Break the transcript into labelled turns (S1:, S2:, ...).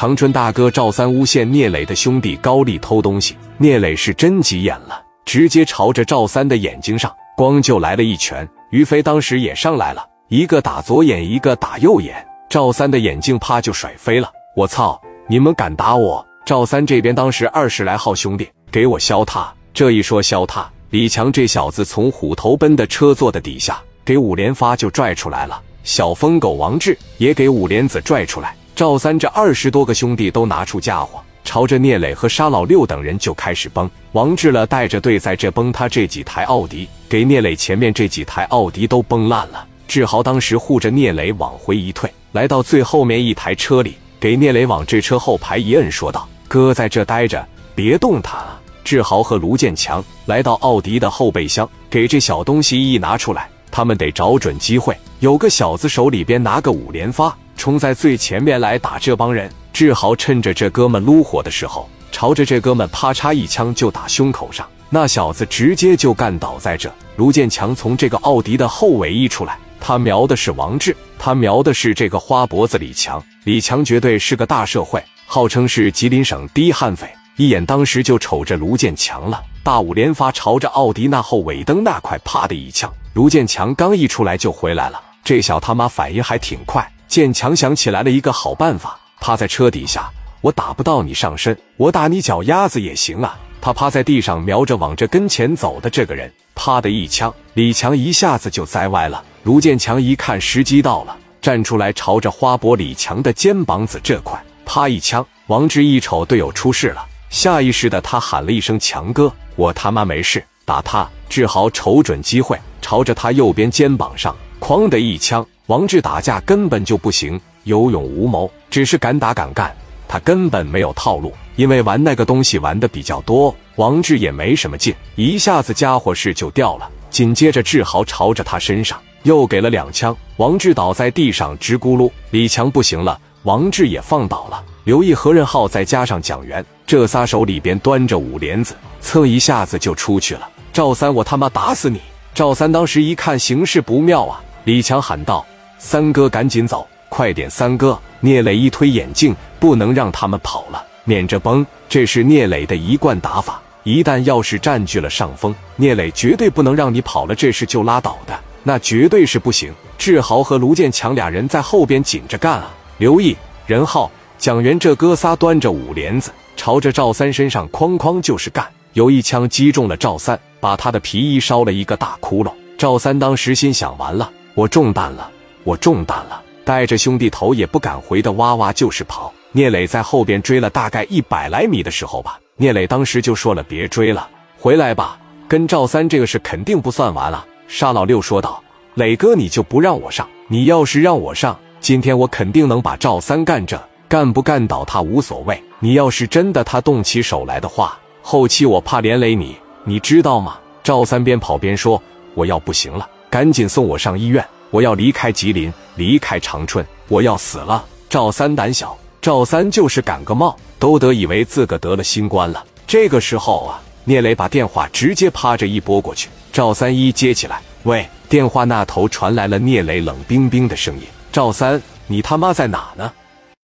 S1: 长春大哥赵三诬陷聂磊的兄弟高丽偷东西，聂磊是真急眼了，直接朝着赵三的眼睛上光就来了一拳。于飞当时也上来了，一个打左眼，一个打右眼，赵三的眼镜啪就甩飞了。我操！你们敢打我？赵三这边当时二十来号兄弟给我削他，这一说削他，李强这小子从虎头奔的车座的底下给五连发就拽出来了，小疯狗王志也给五连子拽出来。赵三这二十多个兄弟都拿出家伙，朝着聂磊和沙老六等人就开始崩。王志了带着队在这崩他这几台奥迪，给聂磊前面这几台奥迪都崩烂了。志豪当时护着聂磊往回一退，来到最后面一台车里，给聂磊往这车后排一摁，说道：“哥在这待着，别动他。”志豪和卢建强来到奥迪的后备箱，给这小东西一拿出来，他们得找准机会。有个小子手里边拿个五连发。冲在最前面来打这帮人，志豪趁着这哥们撸火的时候，朝着这哥们啪嚓一枪就打胸口上，那小子直接就干倒在这。卢建强从这个奥迪的后尾一出来，他瞄的是王志，他瞄的是这个花脖子李强。李强绝对是个大社会，号称是吉林省第一悍匪，一眼当时就瞅着卢建强了。大五连发朝着奥迪那后尾灯那块啪的一枪，卢建强刚一出来就回来了，这小他妈反应还挺快。建强想起来了一个好办法，趴在车底下，我打不到你上身，我打你脚丫子也行啊。他趴在地上，瞄着往这跟前走的这个人，啪的一枪，李强一下子就栽歪了。卢建强一看时机到了，站出来，朝着花博李强的肩膀子这块，啪一枪。王志一瞅队友出事了，下意识的他喊了一声：“强哥，我他妈没事，打他！”志豪瞅准机会，朝着他右边肩膀上，哐的一枪。王志打架根本就不行，有勇无谋，只是敢打敢干。他根本没有套路，因为玩那个东西玩的比较多。王志也没什么劲，一下子家伙事就掉了。紧接着志豪朝着他身上又给了两枪，王志倒在地上直咕噜。李强不行了，王志也放倒了。刘毅、何任浩再加上蒋元，这仨手里边端着五连子，蹭一下子就出去了。赵三，我他妈打死你！赵三当时一看形势不妙啊，李强喊道。三哥，赶紧走，快点！三哥，聂磊一推眼镜，不能让他们跑了，免着崩。这是聂磊的一贯打法，一旦要是占据了上风，聂磊绝对不能让你跑了，这事就拉倒的，那绝对是不行。志豪和卢建强俩人在后边紧着干啊！刘毅、任浩、蒋元这哥仨端着五连子，朝着赵三身上哐哐就是干，有一枪击中了赵三，把他的皮衣烧了一个大窟窿。赵三当时心想：完了，我中弹了。我中弹了，带着兄弟头也不敢回的哇哇就是跑。聂磊在后边追了大概一百来米的时候吧，聂磊当时就说了：“别追了，回来吧，跟赵三这个事肯定不算完了。”沙老六说道：“磊哥，你就不让我上？你要是让我上，今天我肯定能把赵三干着，干不干倒他无所谓。你要是真的他动起手来的话，后期我怕连累你，你知道吗？”赵三边跑边说：“我要不行了，赶紧送我上医院。”我要离开吉林，离开长春，我要死了。赵三胆小，赵三就是感个冒，都得以为自个得了新冠了。这个时候啊，聂磊把电话直接趴着一拨过去，赵三一接起来，喂，电话那头传来了聂磊冷冰冰的声音：“赵三，你他妈在哪呢？